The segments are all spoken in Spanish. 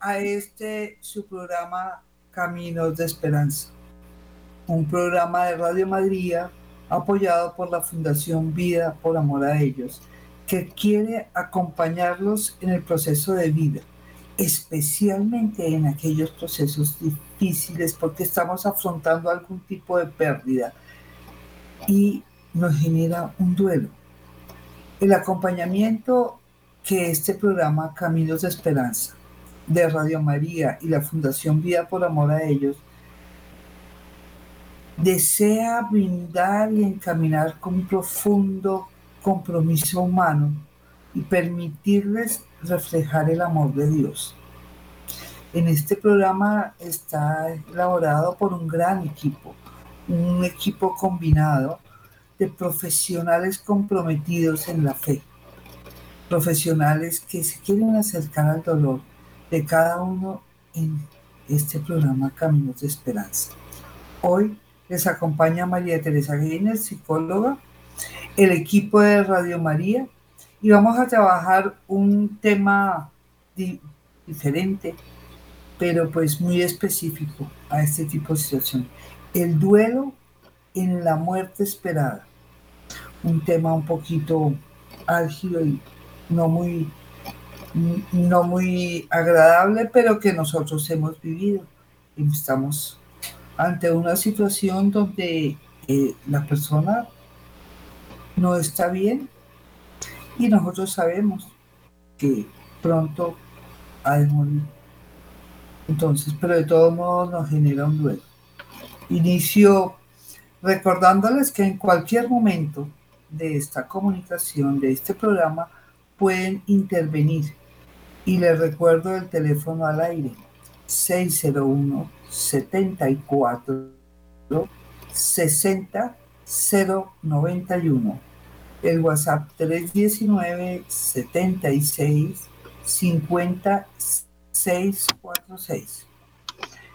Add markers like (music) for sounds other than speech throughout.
a este su programa Caminos de Esperanza, un programa de Radio María apoyado por la Fundación Vida por Amor a Ellos, que quiere acompañarlos en el proceso de vida, especialmente en aquellos procesos difíciles porque estamos afrontando algún tipo de pérdida y nos genera un duelo. El acompañamiento que este programa Caminos de Esperanza de Radio María y la Fundación Vida por Amor a Ellos desea brindar y encaminar con un profundo compromiso humano y permitirles reflejar el amor de Dios. En este programa está elaborado por un gran equipo, un equipo combinado de profesionales comprometidos en la fe profesionales que se quieren acercar al dolor de cada uno en este programa Caminos de Esperanza. Hoy les acompaña María Teresa Guinness, psicóloga, el equipo de Radio María y vamos a trabajar un tema di- diferente, pero pues muy específico a este tipo de situación. El duelo en la muerte esperada. Un tema un poquito álgido y no muy, no muy agradable, pero que nosotros hemos vivido. Estamos ante una situación donde eh, la persona no está bien y nosotros sabemos que pronto ha de morir. Entonces, pero de todos modos nos genera un duelo. Inicio recordándoles que en cualquier momento de esta comunicación, de este programa, pueden intervenir. Y les recuerdo el teléfono al aire, 601 74 60 091. El WhatsApp 319 76 50 646.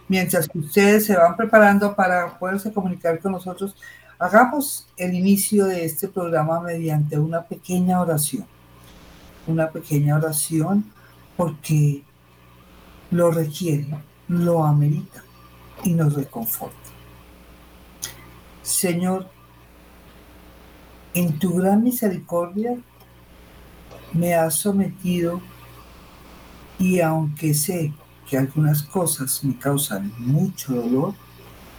Mientras que ustedes se van preparando para poderse comunicar con nosotros, hagamos el inicio de este programa mediante una pequeña oración una pequeña oración porque lo requiere, lo amerita y nos reconforta. Señor, en tu gran misericordia me has sometido y aunque sé que algunas cosas me causan mucho dolor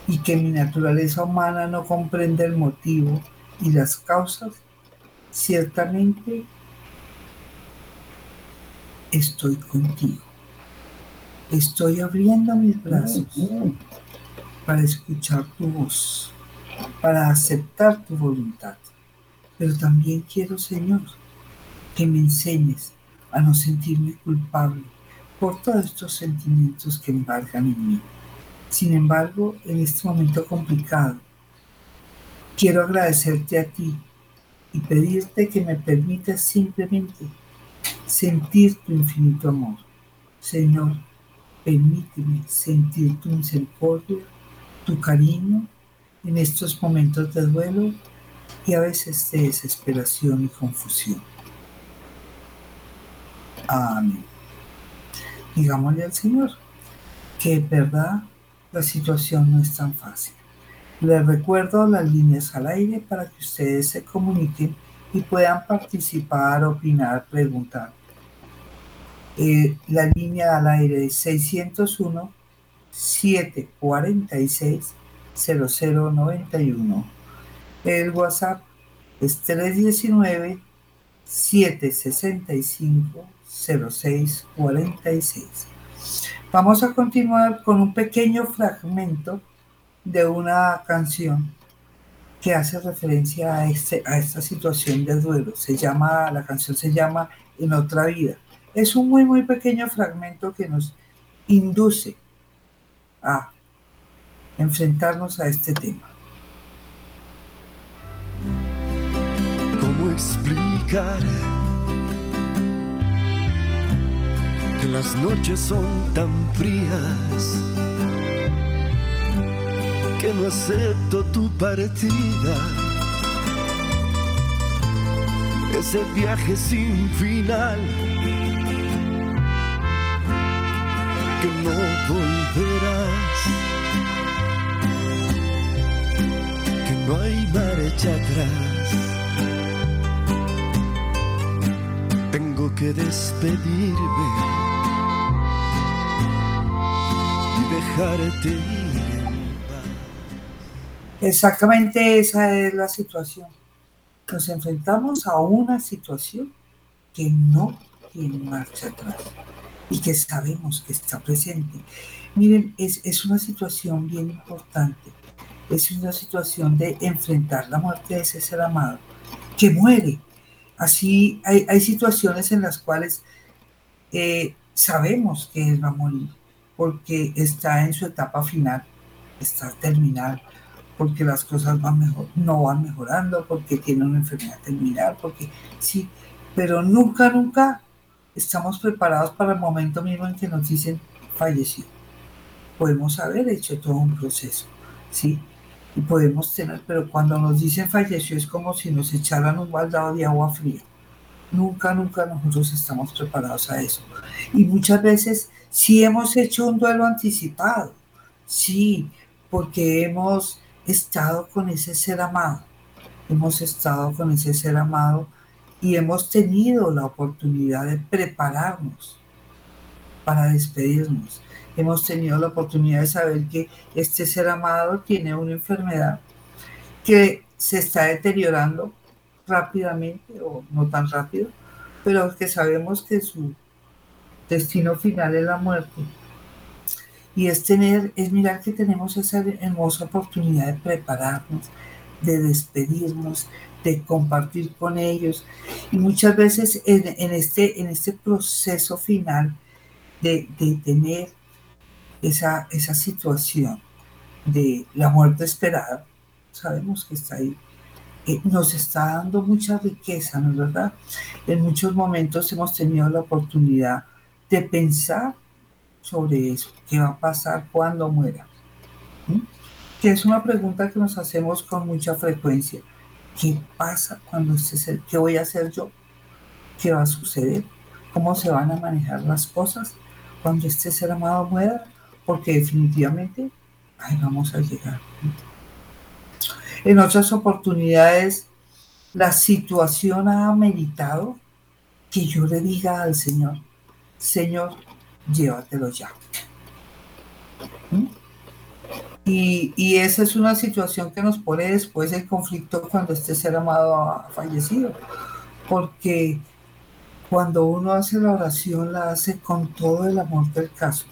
y que mi naturaleza humana no comprende el motivo y las causas, ciertamente estoy contigo. Estoy abriendo mis brazos para escuchar tu voz, para aceptar tu voluntad. Pero también quiero, Señor, que me enseñes a no sentirme culpable por todos estos sentimientos que embargan en mí. Sin embargo, en este momento complicado, quiero agradecerte a ti y pedirte que me permitas simplemente sentir tu infinito amor. Señor, permíteme sentir tu misericordia, tu cariño en estos momentos de duelo y a veces de desesperación y confusión. Amén. Digámosle al Señor que es verdad la situación no es tan fácil. Les recuerdo las líneas al aire para que ustedes se comuniquen y puedan participar, opinar, preguntar. Eh, la línea al aire es 601 746 0091. El WhatsApp es 319 765 0646. Vamos a continuar con un pequeño fragmento de una canción que hace referencia a, este, a esta situación de duelo. Se llama, la canción se llama En otra vida es un muy, muy pequeño fragmento que nos induce a enfrentarnos a este tema. ¿Cómo explicar que las noches son tan frías? Que no acepto tu partida. Ese viaje sin final que no volverás, que no hay marcha atrás. Tengo que despedirme y dejarte ir. en paz. Exactamente esa es la situación. Nos enfrentamos a una situación que no tiene marcha atrás y que sabemos que está presente. Miren, es, es una situación bien importante. Es una situación de enfrentar la muerte de ese ser amado que muere. Así hay, hay situaciones en las cuales eh, sabemos que él va a morir porque está en su etapa final, está terminal, porque las cosas van mejor, no van mejorando, porque tiene una enfermedad terminal, porque sí, pero nunca, nunca estamos preparados para el momento mismo en que nos dicen falleció. Podemos haber hecho todo un proceso, ¿sí? Y podemos tener, pero cuando nos dicen falleció es como si nos echaran un baldado de agua fría. Nunca, nunca nosotros estamos preparados a eso. Y muchas veces sí hemos hecho un duelo anticipado, sí, porque hemos estado con ese ser amado, hemos estado con ese ser amado y hemos tenido la oportunidad de prepararnos para despedirnos. Hemos tenido la oportunidad de saber que este ser amado tiene una enfermedad que se está deteriorando rápidamente o no tan rápido, pero que sabemos que su destino final es la muerte. Y es tener, es mirar que tenemos esa hermosa oportunidad de prepararnos, de despedirnos, de compartir con ellos. Y muchas veces en, este, en este proceso final de, de tener esa, esa situación de la muerte esperada, sabemos que está ahí, eh, nos está dando mucha riqueza, ¿no es verdad? En muchos momentos hemos tenido la oportunidad de pensar sobre eso, qué va a pasar cuando muera. Que es una pregunta que nos hacemos con mucha frecuencia. ¿Qué pasa cuando este ser, qué voy a hacer yo? ¿Qué va a suceder? ¿Cómo se van a manejar las cosas cuando este ser amado muera? Porque definitivamente ahí vamos a llegar. En otras oportunidades, la situación ha ameritado que yo le diga al Señor, Señor, llévatelo ya. ¿Mm? Y, esa es una situación que nos pone después del conflicto cuando este ser amado ha fallecido. Porque cuando uno hace la oración, la hace con todo el amor del caso,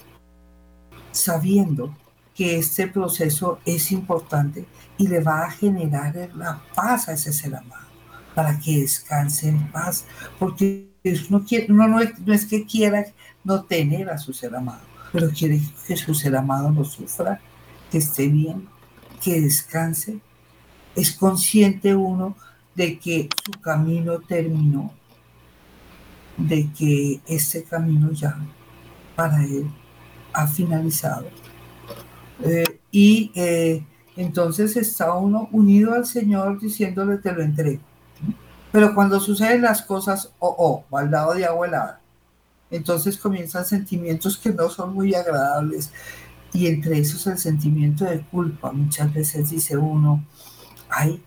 sabiendo que este proceso es importante y le va a generar la paz a ese ser amado, para que descanse en paz, porque uno, no, no es que quiera no tener a su ser amado, pero quiere que su ser amado no sufra, que esté bien, que descanse. Es consciente uno de que su camino terminó, de que este camino ya para él ha finalizado. Eh, y eh, entonces está uno unido al Señor diciéndole te lo entrego. Pero cuando suceden las cosas, oh, oh, baldado de agua helada, entonces comienzan sentimientos que no son muy agradables. Y entre esos el sentimiento de culpa. Muchas veces dice uno, ay,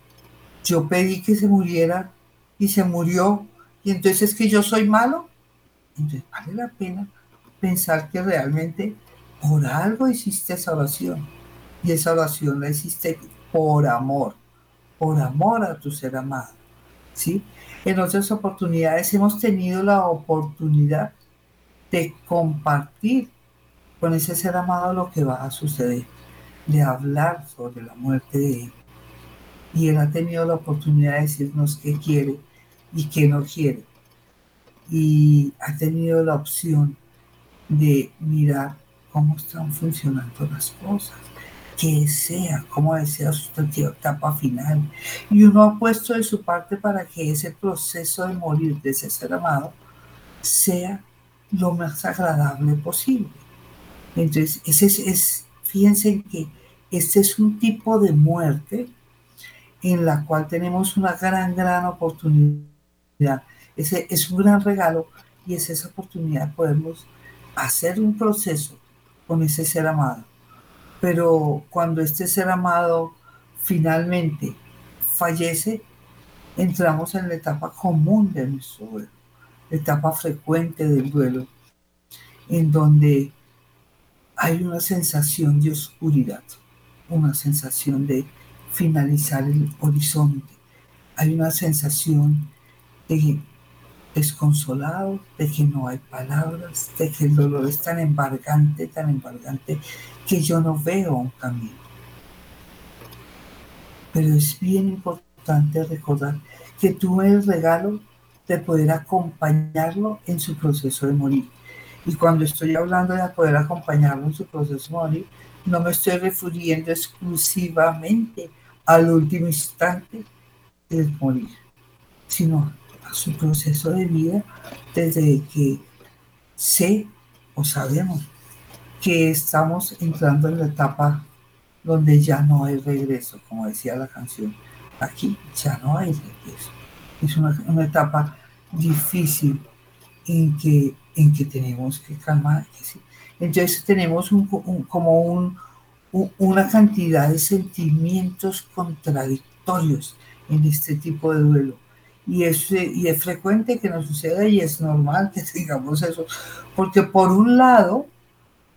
yo pedí que se muriera y se murió. Y entonces es que yo soy malo. Entonces vale la pena pensar que realmente por algo hiciste esa oración. Y esa oración la hiciste por amor, por amor a tu ser amado. ¿sí? En otras oportunidades hemos tenido la oportunidad de compartir con ese ser amado lo que va a suceder, de hablar sobre la muerte de él. Y él ha tenido la oportunidad de decirnos qué quiere y qué no quiere. y ha tenido la opción de mirar cómo están funcionando las cosas, que sea, como desea su etapa final. Y uno ha puesto de su parte para que ese proceso de morir de ese ser amado sea lo más agradable posible. Entonces, es, es fíjense que este es un tipo de muerte en la cual tenemos una gran, gran oportunidad. Ese es un gran regalo y es esa oportunidad de hacer un proceso con ese ser amado. Pero cuando este ser amado finalmente fallece, entramos en la etapa común de nuestro duelo, etapa frecuente del duelo, en donde hay una sensación de oscuridad, una sensación de finalizar el horizonte, hay una sensación de desconsolado, de que no hay palabras, de que el dolor es tan embargante, tan embargante, que yo no veo un camino. Pero es bien importante recordar que tuve el regalo de poder acompañarlo en su proceso de morir. Y cuando estoy hablando de poder acompañarlo en su proceso morir, no me estoy refiriendo exclusivamente al último instante del morir, sino su proceso de vida desde que sé o sabemos que estamos entrando en la etapa donde ya no hay regreso, como decía la canción. Aquí ya no hay regreso. Es una, etapa difícil en que, en que tenemos que calmar. Entonces tenemos como un, una cantidad de sentimientos contradictorios en este tipo de duelo y es, y es frecuente que nos suceda y es normal que (laughs) digamos eso, porque por un lado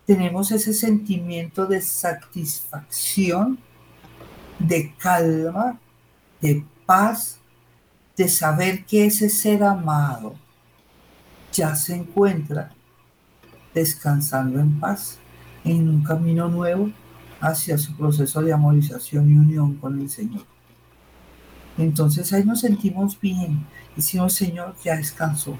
tenemos ese sentimiento de satisfacción, de calma, de paz, de saber que ese ser amado ya se encuentra descansando en paz, en un camino nuevo hacia su proceso de amorización y unión con el Señor. Entonces ahí nos sentimos bien. Decimos, Señor, ya descansó.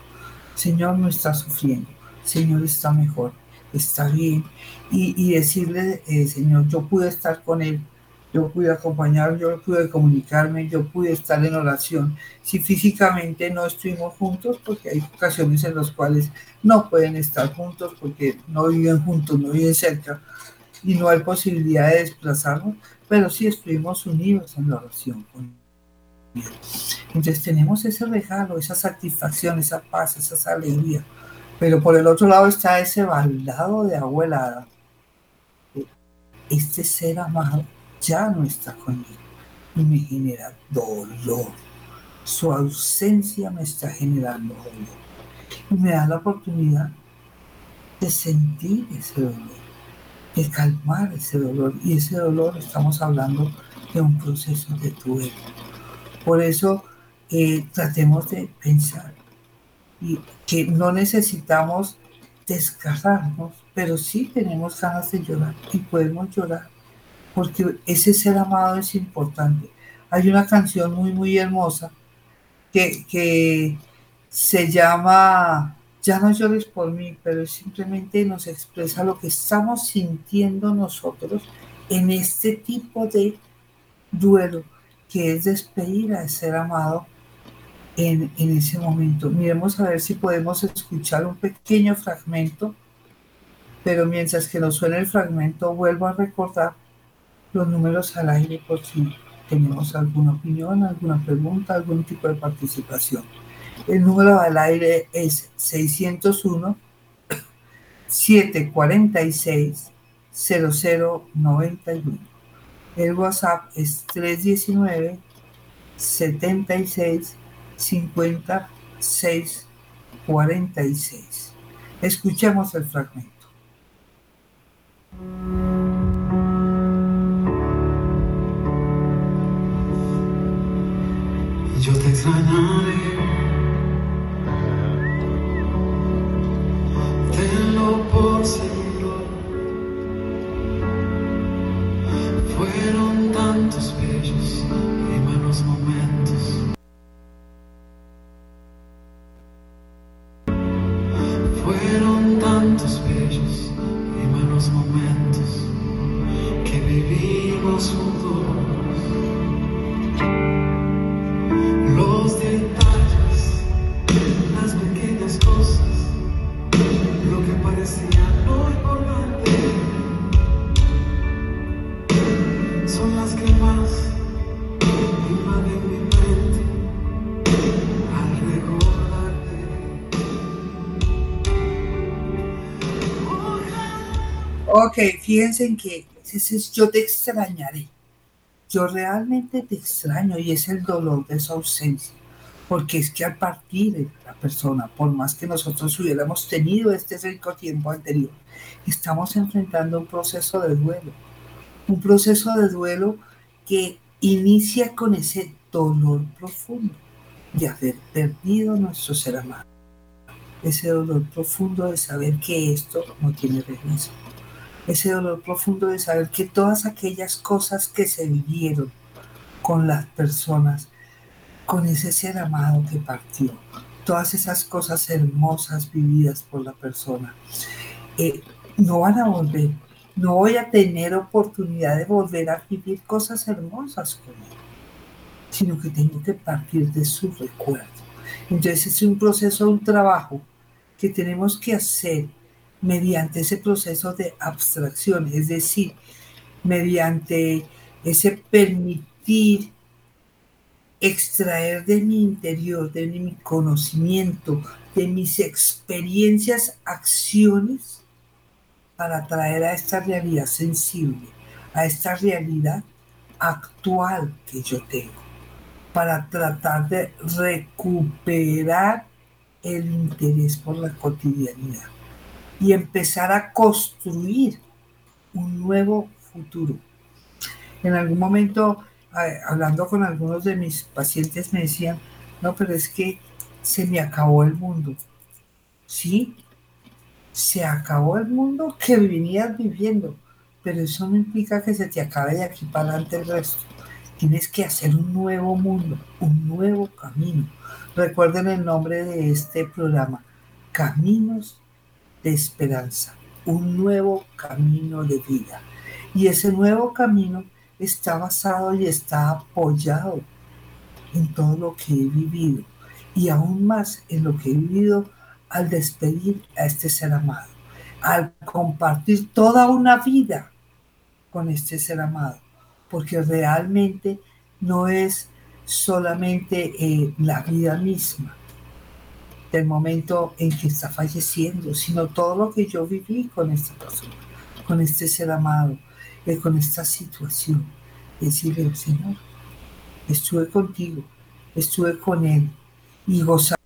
Señor no está sufriendo. Señor está mejor. Está bien. Y, decirle, eh, Señor, yo pude estar con Él. Yo pude acompañarlo, yo pude comunicarme, yo pude estar en oración. Si físicamente no estuvimos juntos, porque hay ocasiones en las cuales no pueden estar juntos porque no viven juntos, no viven cerca y no hay posibilidad de desplazarnos, pero sí estuvimos unidos en la oración entonces tenemos ese regalo, esa satisfacción, esa paz, esa alegría. Pero por el otro lado está ese baldado de abuelada. Este ser amado ya no está conmigo y me genera dolor. Su ausencia me está generando dolor. Y me da la oportunidad de sentir ese dolor, de calmar ese dolor. Y ese dolor estamos hablando de un proceso de duelo por eso eh, tratemos de pensar y que no necesitamos desgarrarnos, pero sí tenemos ganas de llorar y podemos llorar porque ese ser amado es importante. Hay una canción muy, muy hermosa que, que se llama Ya no llores por mí, pero simplemente nos expresa lo que estamos sintiendo nosotros en este tipo de duelo que es despedir a ser amado en, en, ese momento. Miremos a ver si podemos escuchar un pequeño fragmento, pero mientras que nos suene el fragmento, vuelvo a recordar los números al aire por si tenemos alguna opinión, alguna pregunta, algún tipo de participación. El número al aire es 601 746 0091. El WhatsApp es 319 76 56 46. Escuchemos el fragmento. Yo te extrañaré. Tenlo por seguro. Ok, fíjense en que yo te extrañaré. Yo realmente te extraño y es el dolor de su ausencia. Porque es que al partir de la persona, por más que nosotros hubiéramos tenido este rico tiempo anterior, estamos enfrentando un proceso de duelo. Un proceso de duelo que inicia con ese dolor profundo de haber perdido nuestro ser amado. Ese dolor profundo de saber que esto no tiene regreso. Ese dolor profundo de saber que todas aquellas cosas que se vivieron con las personas con ese ser amado que partió, todas esas cosas hermosas vividas por la persona, eh, no van a volver. No voy a tener oportunidad de volver a vivir cosas hermosas con él, sino que tengo que partir de su recuerdo. Entonces es un proceso, un trabajo que tenemos que hacer mediante ese proceso de abstracción, es decir, mediante ese permitir extraer de mi interior, de mi conocimiento, de mis experiencias, acciones, para traer a esta realidad sensible, a esta realidad actual que yo tengo, para tratar de recuperar el interés por la cotidianidad y empezar a construir un nuevo futuro. En algún momento hablando con algunos de mis pacientes me decían, no, pero es que se me acabó el mundo. Sí, se acabó el mundo que venías viviendo, pero eso no implica que se te acabe de aquí para adelante el resto. Tienes que hacer un nuevo mundo, un nuevo camino. Recuerden el nombre de este programa, Caminos de Esperanza, un nuevo camino de vida. Y ese nuevo camino está basado y está apoyado en todo lo que he vivido y aún más en lo que he vivido al despedir a este ser amado, al compartir toda una vida con este ser amado, porque realmente no es solamente eh, la vida misma del momento en que está falleciendo, sino todo lo que yo viví con esta persona, con este ser amado, con esta situación. Decirle, Señor, estuve contigo, estuve con Él y gozar.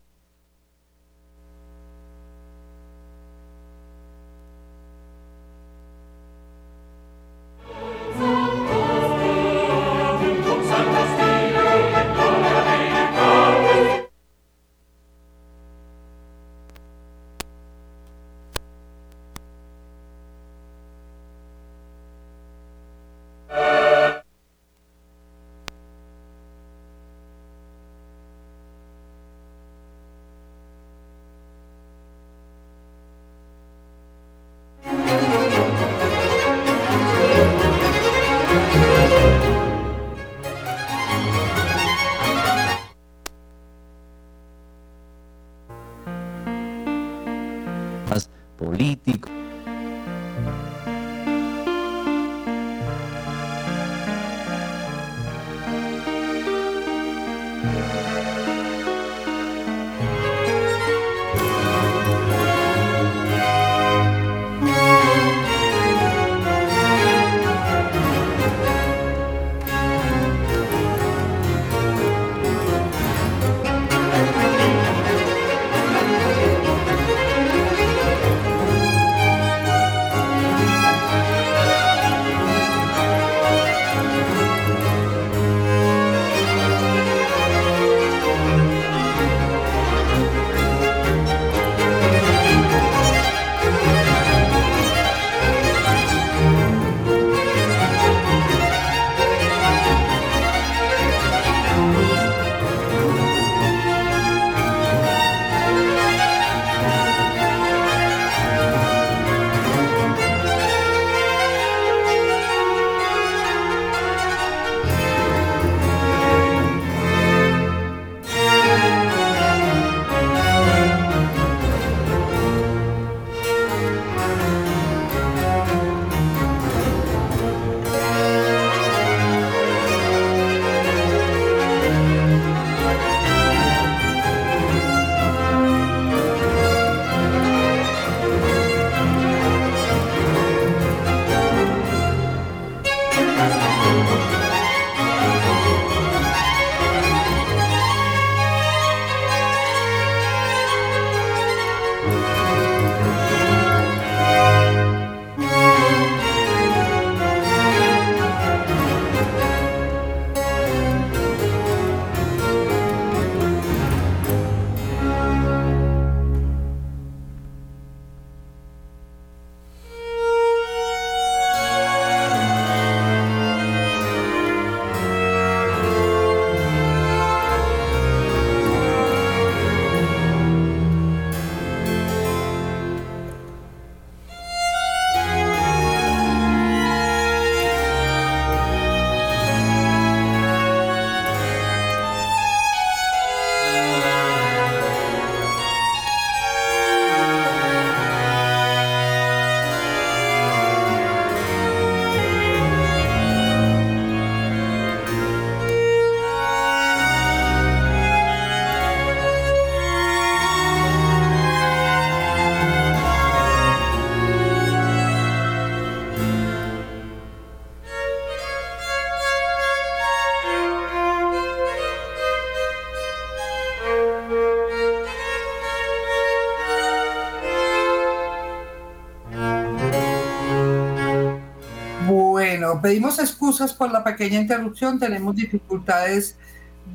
Pedimos excusas por la pequeña interrupción, tenemos dificultades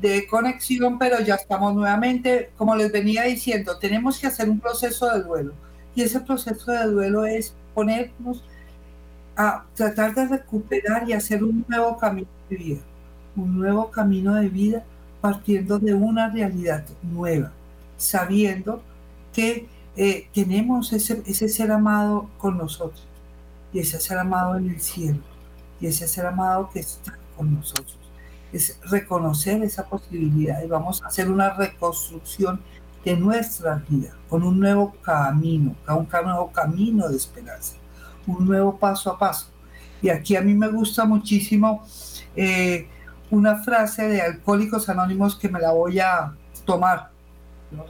de conexión, pero ya estamos nuevamente, como les venía diciendo, tenemos que hacer un proceso de duelo. Y ese proceso de duelo es ponernos a tratar de recuperar y hacer un nuevo camino de vida, un nuevo camino de vida partiendo de una realidad nueva, sabiendo que eh, tenemos ese, ese ser amado con nosotros y ese ser amado en el cielo y ese ser amado que está con nosotros. Es reconocer esa posibilidad y vamos a hacer una reconstrucción de nuestra vida con un nuevo camino, un nuevo camino de esperanza, un nuevo paso a paso. Y aquí a mí me gusta muchísimo eh, una frase de Alcohólicos Anónimos que me la voy a tomar.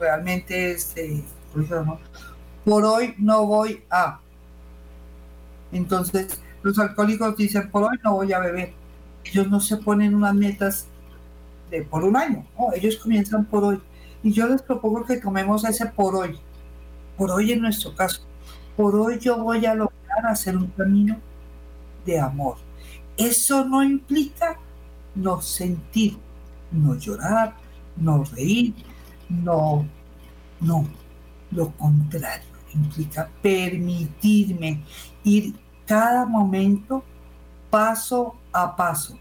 Realmente, este, por hoy no voy a. Entonces, los alcohólicos dicen, por hoy no voy a beber. Ellos no se ponen unas metas de por un año, ellos comienzan por hoy. Y yo les propongo que tomemos ese por hoy, por hoy en nuestro caso. Por hoy yo voy a lograr hacer un camino de amor. Eso no implica no sentir, no llorar, no reír, no, no. Lo contrario, implica permitirme ir cada momento paso a paso,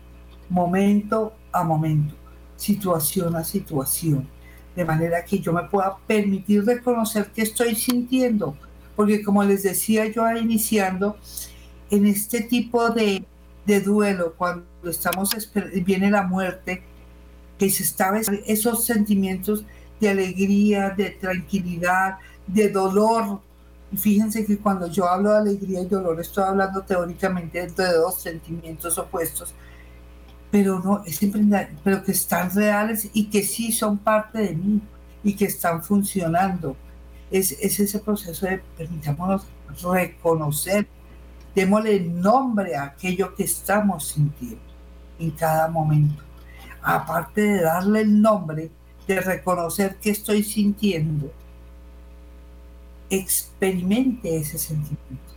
momento a momento, situación a situación, de manera que yo me pueda permitir reconocer qué estoy sintiendo, porque como les decía yo iniciando, en este tipo de, de duelo, cuando estamos viene la muerte, que se está esos sentimientos de alegría, de tranquilidad, de dolor. Fíjense que cuando yo hablo de alegría y dolor, estoy hablando teóricamente de dos sentimientos opuestos, pero no, es pero que están reales y que sí son parte de mí y que están funcionando. Es, es ese proceso de permitámonos reconocer démosle nombre a aquello que estamos sintiendo en cada momento. Aparte de darle el nombre, de reconocer que estoy sintiendo, experimente ese sentimiento.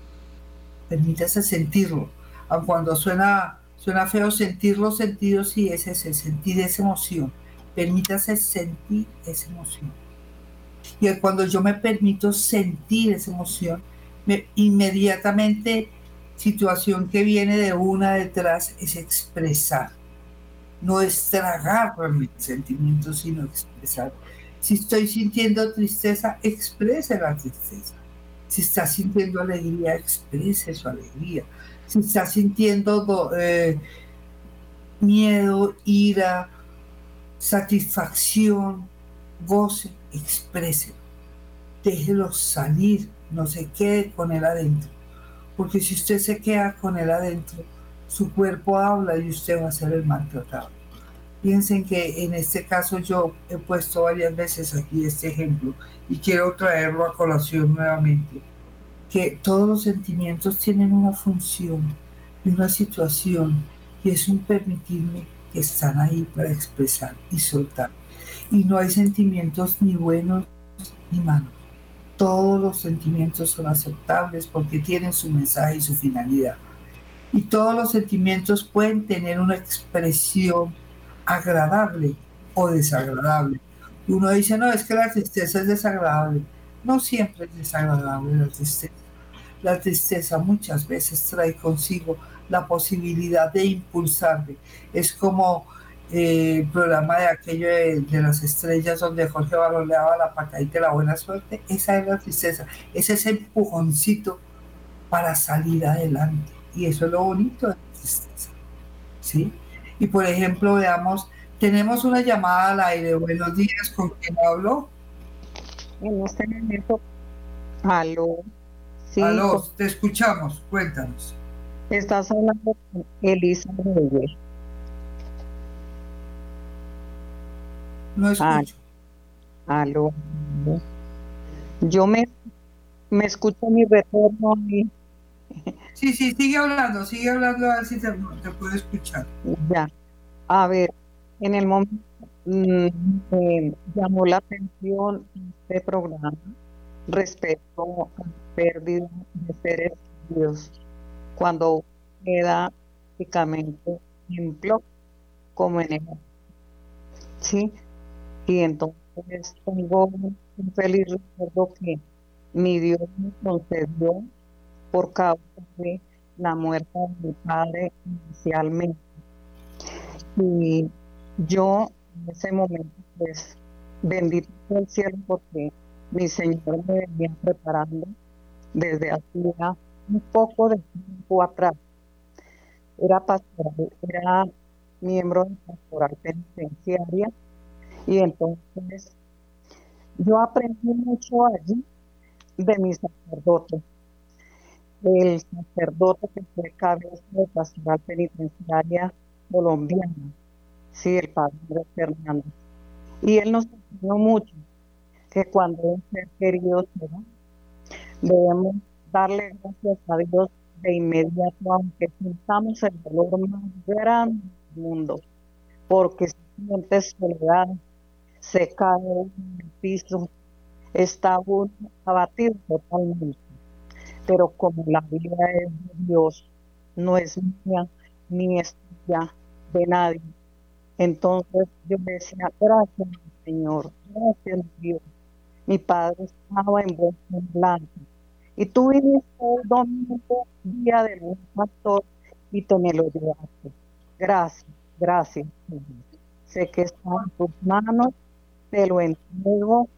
Permítase sentirlo. Aun cuando suena, suena feo sentirlo, sentido, sí es ese, sentir esa emoción. Permítase sentir esa emoción. Y cuando yo me permito sentir esa emoción, me, inmediatamente situación que viene de una detrás es expresar. No es tragar mis sentimientos, sino expresar. Si estoy sintiendo tristeza, exprese la tristeza. Si está sintiendo alegría, exprese su alegría. Si está sintiendo eh, miedo, ira, satisfacción, goce, exprese. Déjelo salir, no se quede con él adentro porque si usted se queda con él adentro, su cuerpo habla y usted va a ser el maltratado. Piensen que en este caso yo he puesto varias veces aquí este ejemplo y quiero traerlo a colación nuevamente, que todos los sentimientos tienen una función y una situación y es un permitirme que están ahí para expresar y soltar. Y no hay sentimientos ni buenos ni malos todos los sentimientos son aceptables porque tienen su mensaje y su finalidad. Y todos los sentimientos pueden tener una expresión agradable o desagradable. Uno dice, no, es que la tristeza es desagradable. No siempre es desagradable la tristeza. La tristeza muchas veces trae consigo la posibilidad de impulsarme. Es como el programa de aquello de, las estrellas donde Jorge Barón daba la patadita de la buena suerte, esa es la tristeza, es ese empujoncito para salir adelante. Y eso es lo bonito de la tristeza. ¿sí? Y por ejemplo, veamos, tenemos una llamada al aire. Buenos días, ¿con quién hablo? En este momento, aló. Sí, aló, te escuchamos, cuéntanos. Estás hablando con Elisa Reyes. No escucho. aló. Yo me, me escucho mi retorno. Sí, sí, sigue hablando, sigue hablando a ver si te, te puedo escuchar. Ya. A ver, en el momento me llamó la atención este programa respecto a la pérdida de seres queridos cuando queda prácticamente ejemplo como en el ¿sí? Y entonces tengo un feliz recuerdo que mi Dios me concedió por causa de la muerte de mi padre inicialmente. Y yo en ese momento, pues, bendito el cielo porque mi Señor me venía preparando desde hacía un poco de tiempo atrás. Era pastoral, era miembro de pastoral penitenciaria y entonces yo aprendí mucho allí de mi sacerdote. El sacerdote que fue cabeza de pastoral penitenciaria colombiana, sí, el padre Fernando. Y él nos enseñó mucho que cuando un ser querido se va, debemos darle gracias a Dios de inmediato, aunque sintamos el dolor más grande del mundo, porque se siente soledad, se cae en el piso, está abatido totalmente. Pero como la vida es de Dios, no es mía ni es tuya de nadie. Entonces yo le decía, gracias Señor, gracias Dios. Mi padre estaba en buen semblante. Y tú viniste el domingo, día del buen pastor, y te me lo llevaste. Gracias, gracias. Señor. Sé que está en tus manos, te lo entrego,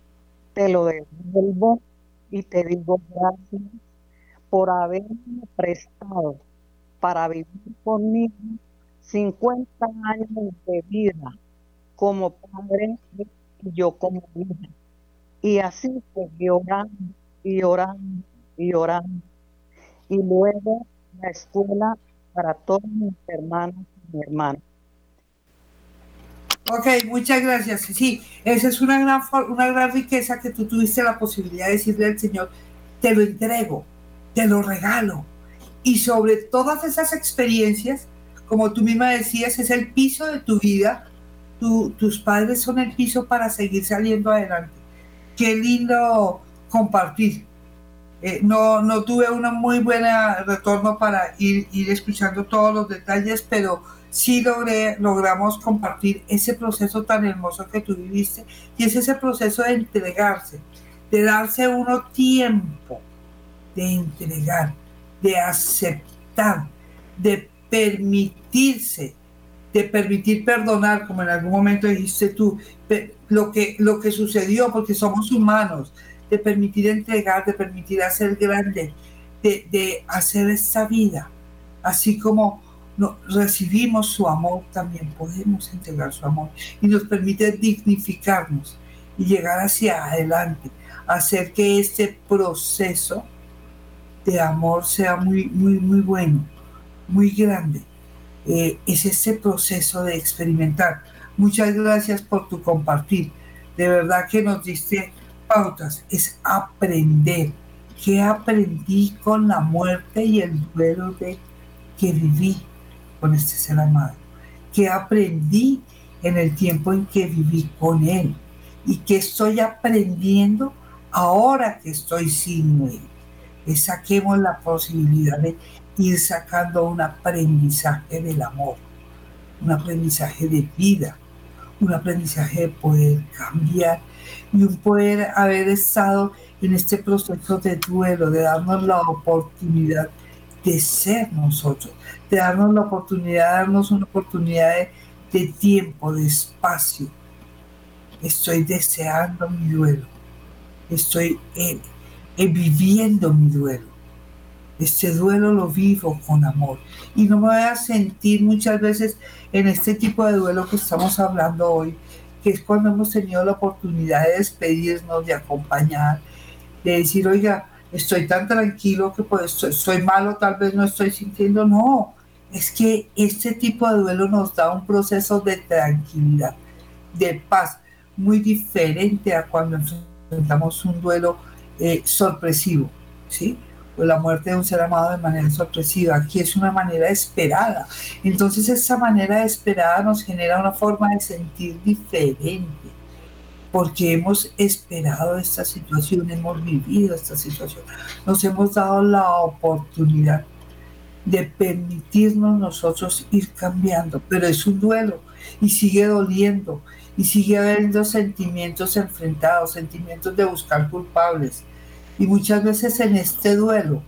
te lo devuelvo y te digo gracias por haberme prestado para vivir conmigo 50 años de vida como padre y yo como hija. Y así seguí orando y orando y orando. Y luego la escuela para todos mis hermanos y mi hermana. Ok, muchas gracias. Sí, esa es una gran, una gran riqueza que tú tuviste la posibilidad de decirle al Señor, te lo entrego, te lo regalo. Y sobre todas esas experiencias, como tú misma decías, es el piso de tu vida. Tu- tus padres son el piso para seguir saliendo adelante. Qué lindo compartir. Eh, no, no tuve un muy buen retorno para ir, ir escuchando todos los detalles, pero sí logré, logramos compartir ese proceso tan hermoso que tú viviste y es ese proceso de entregarse, de darse uno tiempo, de entregar, de aceptar, de permitirse, de permitir perdonar, como en algún momento dijiste tú, lo que, lo que sucedió, porque somos humanos, de permitir entregar, de permitir hacer grande, de, hacer esta vida, así como recibimos su amor, también podemos entregar su amor y nos permite dignificarnos y llegar hacia adelante, hacer que este proceso de amor sea muy, muy, muy bueno, muy grande. Eh, es ese proceso de experimentar. Muchas gracias por tu compartir. De verdad que nos diste pautas. Es aprender. ¿Qué aprendí con la muerte y el duelo de que viví con este ser amado? ¿Qué aprendí en el tiempo en que viví con él? ¿Y qué estoy aprendiendo ahora que estoy sin él? Le saquemos la posibilidad de ir sacando un aprendizaje del amor, un aprendizaje de vida, un aprendizaje de poder cambiar y un poder haber estado en este proceso de duelo, de darnos la oportunidad de ser nosotros, de darnos la oportunidad, darnos una oportunidad de, de tiempo, de espacio. Estoy deseando mi duelo, estoy eh, viviendo mi duelo. Este duelo lo vivo con amor y no me voy a sentir muchas veces en este tipo de duelo que estamos hablando hoy, que es cuando hemos tenido la oportunidad de despedirnos, de acompañar, de decir, oiga, estoy tan tranquilo que pues estoy, estoy malo, tal vez no estoy sintiendo, no, es que este tipo de duelo nos da un proceso de tranquilidad, de paz, muy diferente a cuando enfrentamos un duelo eh, sorpresivo, ¿sí? O la muerte de un ser amado de manera sorpresiva. Aquí es una manera esperada. Entonces esa manera esperada nos genera una forma de sentir diferente, porque hemos esperado esta situación, hemos vivido esta situación, nos hemos dado la oportunidad de permitirnos nosotros ir cambiando, pero es un duelo y sigue doliendo y sigue habiendo sentimientos enfrentados, sentimientos de buscar culpables. Y muchas veces en este duelo,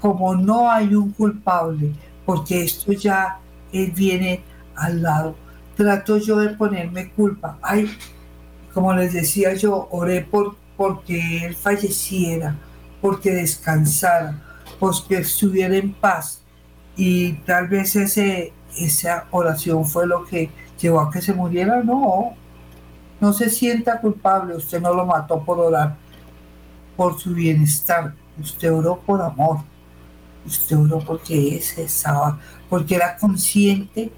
como no hay un culpable, porque esto ya él viene al lado, trato yo de ponerme culpa. Ay, como les decía yo, oré por porque él falleciera, porque descansara, porque estuviera en paz. Y tal vez ese, esa oración fue lo que llevó a que se muriera. No, no se sienta culpable, usted no lo mató por orar por su bienestar, usted oró por amor, usted oró porque ese estaba, porque era consciente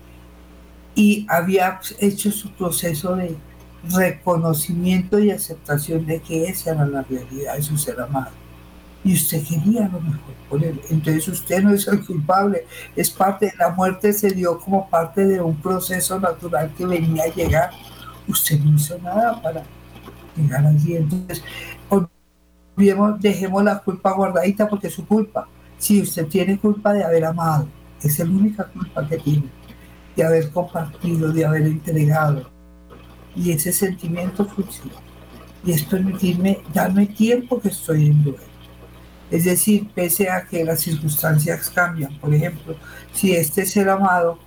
y había hecho su proceso de reconocimiento y aceptación de que esa era la realidad de su ser amado. Y usted quería lo mejor por él. Entonces usted no es el culpable, es parte de la muerte, se dio como parte de un proceso natural que venía a llegar. Usted no hizo nada para llegar allí. Entonces, olvidemos, dejemos la culpa guardadita porque es su culpa. Si usted tiene culpa de haber amado, es la única culpa que tiene, de haber compartido, de haber entregado, y ese sentimiento funciona. Y es permitirme, darme tiempo que estoy en duelo. Es decir, pese a que las circunstancias cambian, por ejemplo, si este ser amado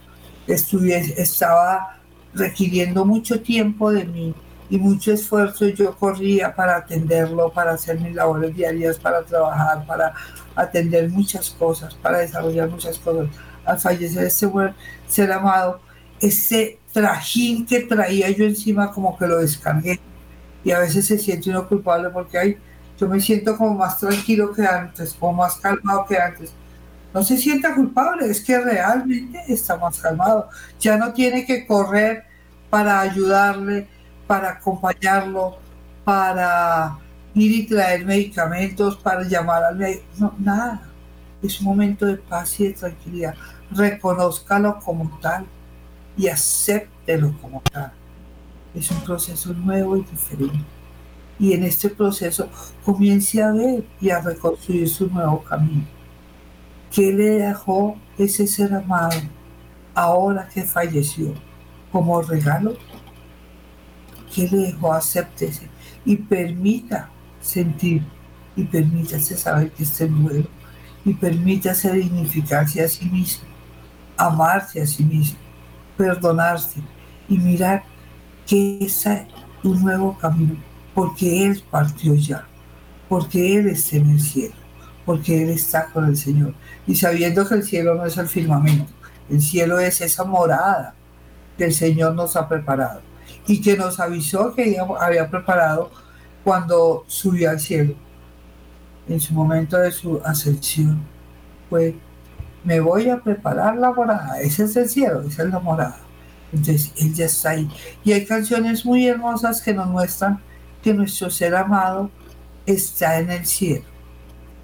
estuviese, estaba requiriendo mucho tiempo de mí y mucho esfuerzo, yo corría para atenderlo, para hacer mis labores diarias, para trabajar, para atender muchas cosas, para desarrollar muchas cosas. Al fallecer este ser amado, ese trajín que traía yo encima como que lo descargué. Y a veces se siente uno culpable porque hay, yo me siento como más tranquilo que antes, como más calmado que antes. No se sienta culpable, es que realmente está más calmado. Ya no tiene que correr para ayudarle, para acompañarlo, para ir y traer medicamentos, para llamar al médico. No, nada. Es un momento de paz y de tranquilidad. Reconózcalo como tal y acéptelo como tal. Es un proceso nuevo y diferente. Y en este proceso comience a ver y a reconstruir su nuevo camino. ¿Qué le dejó ese ser amado ahora que falleció como regalo? ¿Qué le dejó? Acéptese y permita sentir y permítase saber que está nuevo y permítase dignificarse a sí mismo, amarse a sí mismo perdonarse y mirar que es un nuevo camino, porque Él partió ya, porque Él está en el cielo, porque Él está con el Señor. Y sabiendo que el cielo no es el firmamento, el cielo es esa morada que el Señor nos ha preparado y que nos avisó que había preparado cuando subió al cielo. En su momento de su ascensión fue me voy a preparar la morada. Ese es el cielo, esa es la morada. Entonces, Él ya está ahí. Y hay canciones muy hermosas que nos muestran que nuestro ser amado está en el cielo.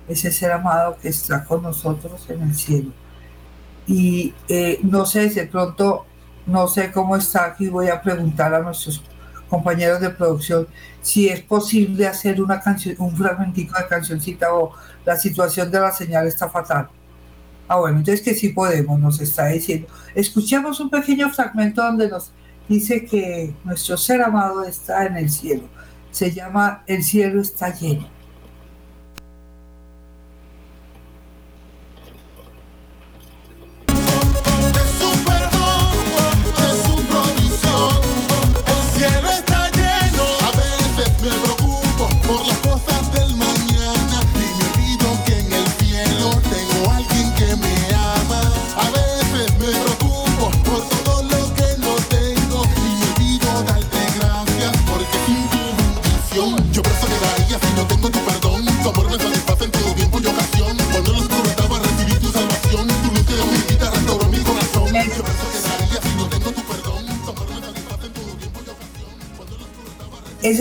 Ese ser amado que está con nosotros en el cielo. Y eh, no sé, de pronto, no sé cómo está aquí, voy a preguntar a nuestros compañeros de producción si es posible hacer una canción, un fragmentico de cancioncita o la situación de la señal está fatal. Ah, bueno, entonces que sí podemos, nos está diciendo. Escuchamos un pequeño fragmento donde nos dice que nuestro ser amado está en el cielo. Se llama El cielo está lleno.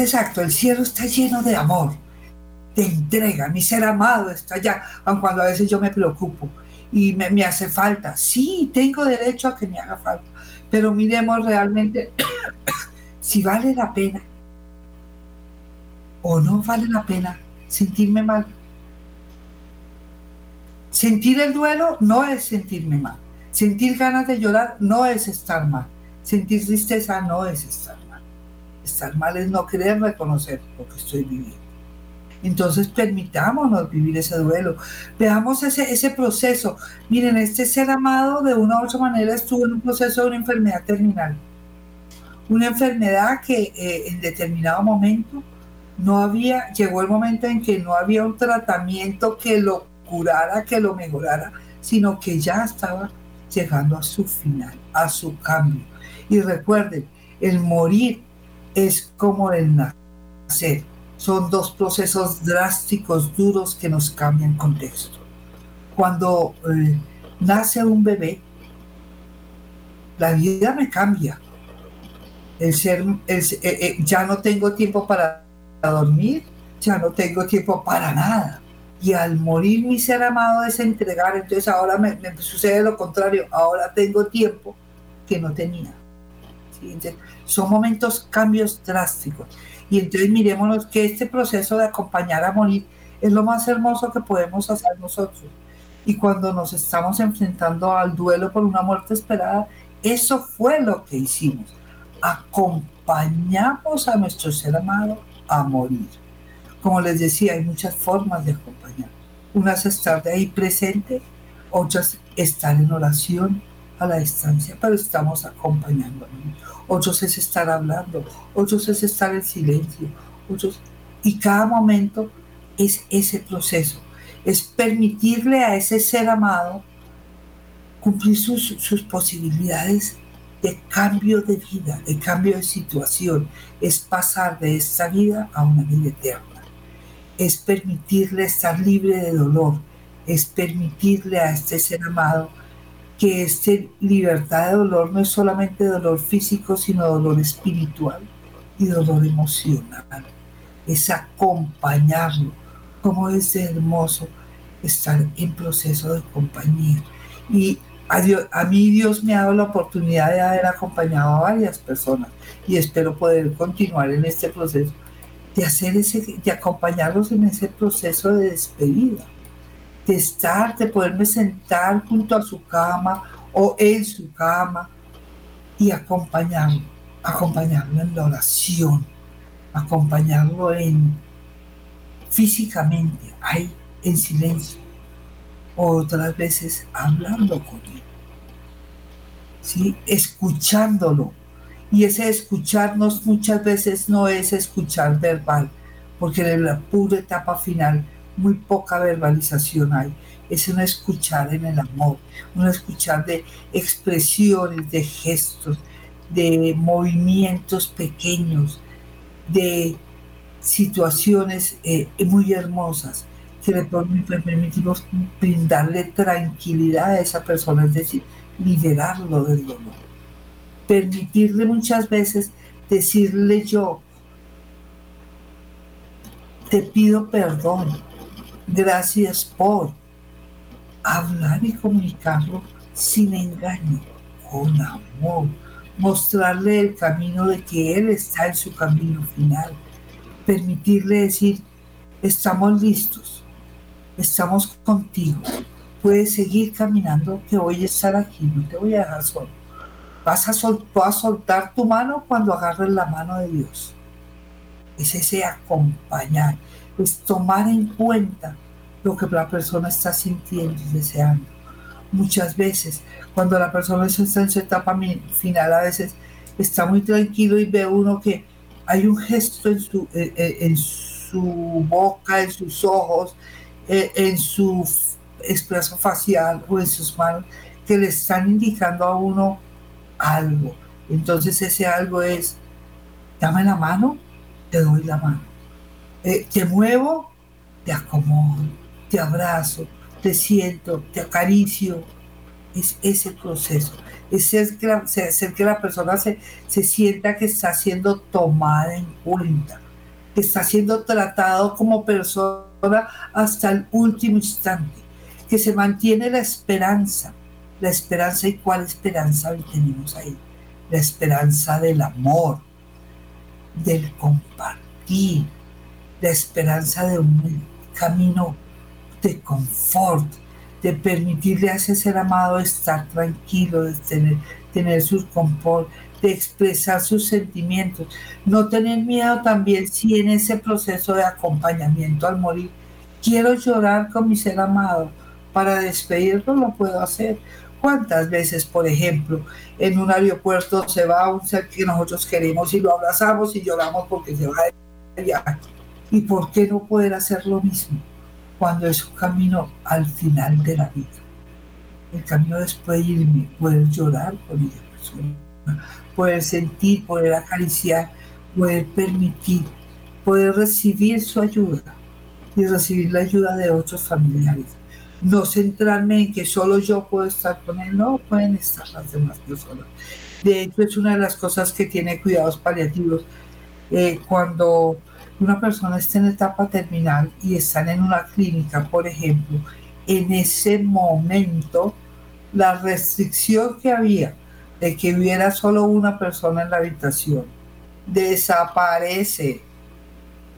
Exacto, el cielo está lleno de amor, de entrega, mi ser amado está allá, aun cuando a veces yo me preocupo y me, hace falta. Sí, tengo derecho a que me haga falta, pero miremos realmente (coughs) si vale la pena o no vale la pena sentirme mal. sentir el duelo no es sentirme mal. Sentir ganas de llorar no es estar mal. Sentir tristeza no es estar mal. Estar mal es no querer reconocer lo que estoy viviendo. Entonces permitámonos vivir ese duelo. Veamos ese, ese proceso. Miren, este ser amado de una u otra manera estuvo en un proceso de una enfermedad terminal. Una enfermedad que eh, en determinado momento no había, llegó el momento en que no había un tratamiento que lo curara, que lo mejorara, sino que ya estaba llegando a su final, a su cambio. Y recuerden, el morir es como el nacer. Son dos procesos drásticos, duros, que nos cambian contexto. Cuando eh, nace un bebé, la vida me cambia. El ser, el- eh, eh, ya no tengo tiempo para dormir, ya no tengo tiempo para nada. Y al morir mi ser amado es entregar, entonces ahora me, me sucede lo contrario, ahora tengo tiempo que no tenía. Son momentos, cambios drásticos. Y entonces mirémonos que este proceso de acompañar a morir es lo más hermoso que podemos hacer nosotros. Y cuando nos estamos enfrentando al duelo por una muerte esperada, eso fue lo que hicimos. Acompañamos a nuestro ser amado a morir. Como les decía, hay muchas formas de acompañar. Unas estar de ahí presente, otras estar en oración a la distancia, pero estamos acompañando. Otros es estar hablando, otros es estar en silencio, otros y cada momento es ese proceso, es permitirle a ese ser amado cumplir sus, sus posibilidades de cambio de vida, de cambio de situación, es pasar de esta vida a una vida eterna es permitirle estar libre de dolor, es permitirle a este ser amado que esta libertad de dolor no es solamente dolor físico, sino dolor espiritual y dolor emocional. Es acompañarlo, como es hermoso estar en proceso de compañía. Y a, Dios- a mí Dios me ha dado la oportunidad de haber acompañado a varias personas y espero poder continuar en este proceso de hacer ese, de acompañarlos en ese proceso de despedida, de estar, de poderme sentar junto a su cama o en su cama y acompañarlo, acompañarlo en la oración, acompañarlo en físicamente, ahí en silencio, otras veces hablando con él, ¿sí? escuchándolo, y ese escucharnos muchas veces no es escuchar verbal, porque en la pura etapa final muy poca verbalización hay. Es un escuchar en el amor, un escuchar de expresiones, de gestos, de movimientos pequeños, de situaciones eh, muy hermosas que le perm- permitimos brindarle tranquilidad a esa persona, es decir, liberarlo del dolor permitirle muchas veces decirle yo, te pido perdón, gracias por hablar y comunicarlo sin engaño, con amor, mostrarle el camino de que él está en su camino final, permitirle decir, estamos listos, estamos contigo, puedes seguir caminando, que voy a estar aquí, no te voy a dejar solo. Vas a, a soltar tu mano cuando agarres la mano de Dios. Es ese acompañar, es tomar en cuenta lo que la persona está sintiendo y deseando. Muchas veces, cuando la persona está en su etapa final, a veces está muy tranquilo y ve uno que hay un gesto en su, eh, eh, en su boca, en sus ojos, eh, en su expresión facial o en sus manos, que le están indicando a uno algo. Entonces ese algo es, dame la mano, te doy la mano. Eh, te muevo, te acomodo, te abrazo, te siento, te acaricio. Es ese proceso. Es hacer que la, que la persona se, se sienta que está siendo tomada en cuenta, que está siendo tratado como persona hasta el último instante, que se mantiene la esperanza, la esperanza y cuál esperanza hoy tenemos ahí. La esperanza del amor, del compartir, la esperanza de un camino de confort, de permitirle a ese ser amado estar tranquilo, de tener, tener su confort, de expresar sus sentimientos. No tener miedo también si en ese proceso de acompañamiento al morir quiero llorar con mi ser amado. Para despedirlo lo puedo hacer. ¿Cuántas veces, por ejemplo, en un aeropuerto se va un ser que nosotros queremos y lo abrazamos y lloramos porque se va de viaje? ¿Y por qué no poder hacer lo mismo cuando es un camino al final de la vida? El camino después de irme, poder llorar con persona, poder sentir, poder acariciar, poder permitir, poder recibir su ayuda y recibir la ayuda de otros familiares. No centrarme en que solo yo puedo estar con él, no pueden estar las demás personas. De hecho, es una de las cosas que tiene cuidados paliativos. Eh, cuando una persona está en etapa terminal y están en una clínica, por ejemplo, en ese momento, la restricción que había de que hubiera solo una persona en la habitación desaparece.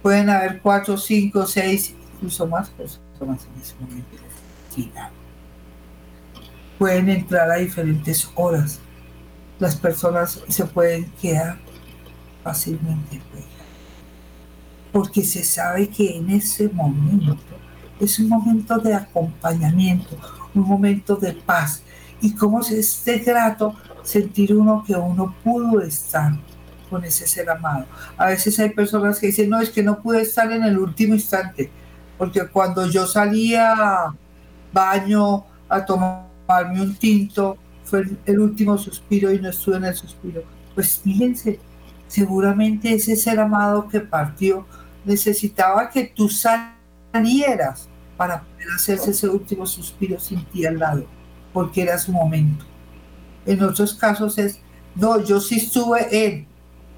Pueden haber cuatro, cinco, seis, incluso más personas en ese momento. Pueden entrar a diferentes horas. Las personas se pueden quedar fácilmente porque se sabe que en ese momento es un momento de acompañamiento, un momento de paz. Y cómo es de grato sentir uno que uno pudo estar con ese ser amado. A veces hay personas que dicen, no, es que no pude estar en el último instante, porque cuando yo salía baño a tomarme un tinto, fue el último suspiro y no estuve en el suspiro. Pues fíjense, seguramente ese ser amado que partió necesitaba que tú salieras para poder hacerse ese último suspiro sin ti al lado, porque era su momento. En otros casos es, no, yo sí estuve en,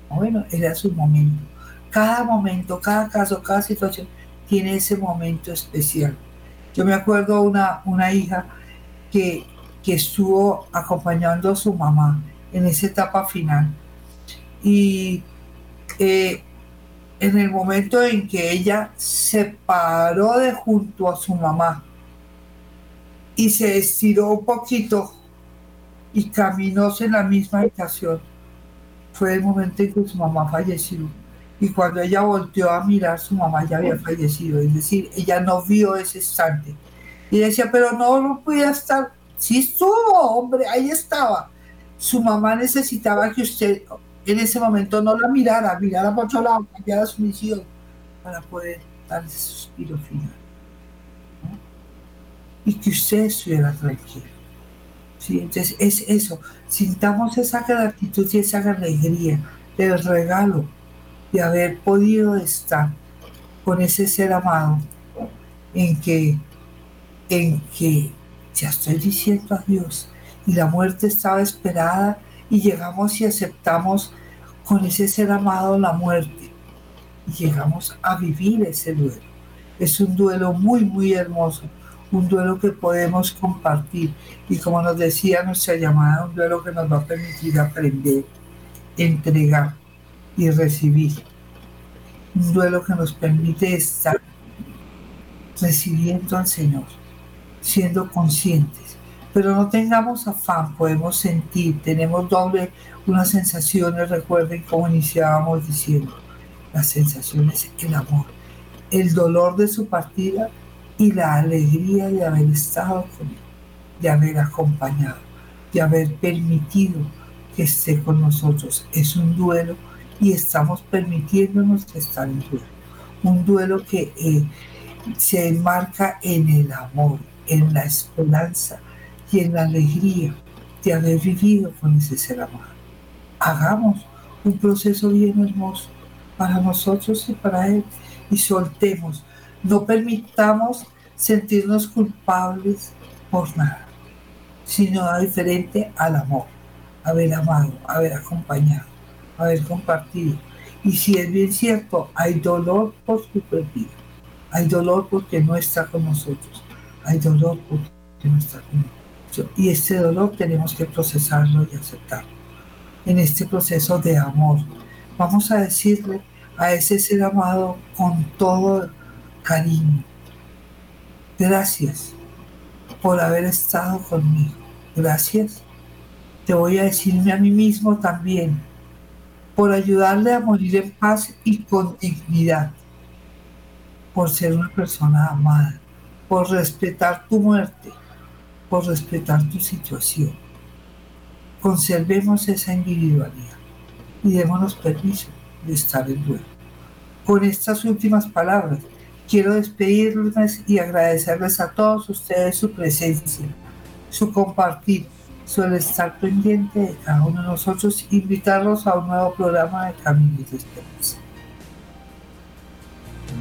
bueno, era su momento. Cada momento, cada caso, cada situación tiene ese momento especial. Yo me acuerdo una, una hija que, que estuvo acompañando a su mamá en esa etapa final. Y eh, en el momento en que ella se paró de junto a su mamá y se estiró un poquito y caminó en la misma habitación, fue el momento en que su mamá falleció. Y cuando ella volteó a mirar, su mamá ya había fallecido. Es decir, ella no vio ese instante. Y decía, pero no, no podía estar. Sí estuvo, hombre, ahí estaba. Su mamá necesitaba que usted en ese momento no la mirara, mirara por otro lado, cambiara su misión para poder dar ese suspiro final. Y que usted estuviera tranquilo. ¿Sí? Entonces es eso, sintamos esa gratitud y esa alegría del regalo de haber podido estar con ese ser amado en que, en que ya estoy diciendo adiós y la muerte estaba esperada y llegamos y aceptamos con ese ser amado la muerte y llegamos a vivir ese duelo. Es un duelo muy, muy hermoso, un duelo que podemos compartir y como nos decía nuestra llamada, un duelo que nos va a permitir aprender, entregar y recibir. Un duelo que nos permite estar recibiendo al Señor, siendo conscientes. Pero no tengamos afán, podemos sentir, tenemos doble unas sensaciones, recuerden cómo iniciábamos diciendo, las sensaciones, el amor, el dolor de su partida y la alegría de haber estado con él, de haber acompañado, de haber permitido que esté con nosotros. Es un duelo y estamos permitiéndonos estar en duelo. Un duelo que eh, se enmarca en el amor, en la esperanza y en la alegría de haber vivido con ese ser amado. Hagamos un proceso bien hermoso para nosotros y para Él y soltemos. No permitamos sentirnos culpables por nada, sino diferente al amor, haber amado, haber acompañado haber compartido. Y si es bien cierto, hay dolor por su pérdida. Hay dolor porque no está con nosotros. Hay dolor porque no está con nosotros. Y este dolor tenemos que procesarlo y aceptarlo. En este proceso de amor, vamos a decirle a ese ser amado con todo cariño. Gracias por haber estado conmigo. Gracias. Te voy a decirme a mí mismo también por ayudarle a morir en paz y con dignidad, por ser una persona amada, por respetar tu muerte, por respetar tu situación. Conservemos esa individualidad y démonos permiso de estar en duelo. Con estas últimas palabras, quiero despedirles y agradecerles a todos ustedes su presencia, su compartir, su estar pendiente de cada uno de nosotros, invitarlos a un nuevo programa de Caminos de Esperanza.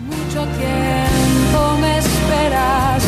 Mucho tiempo me esperas.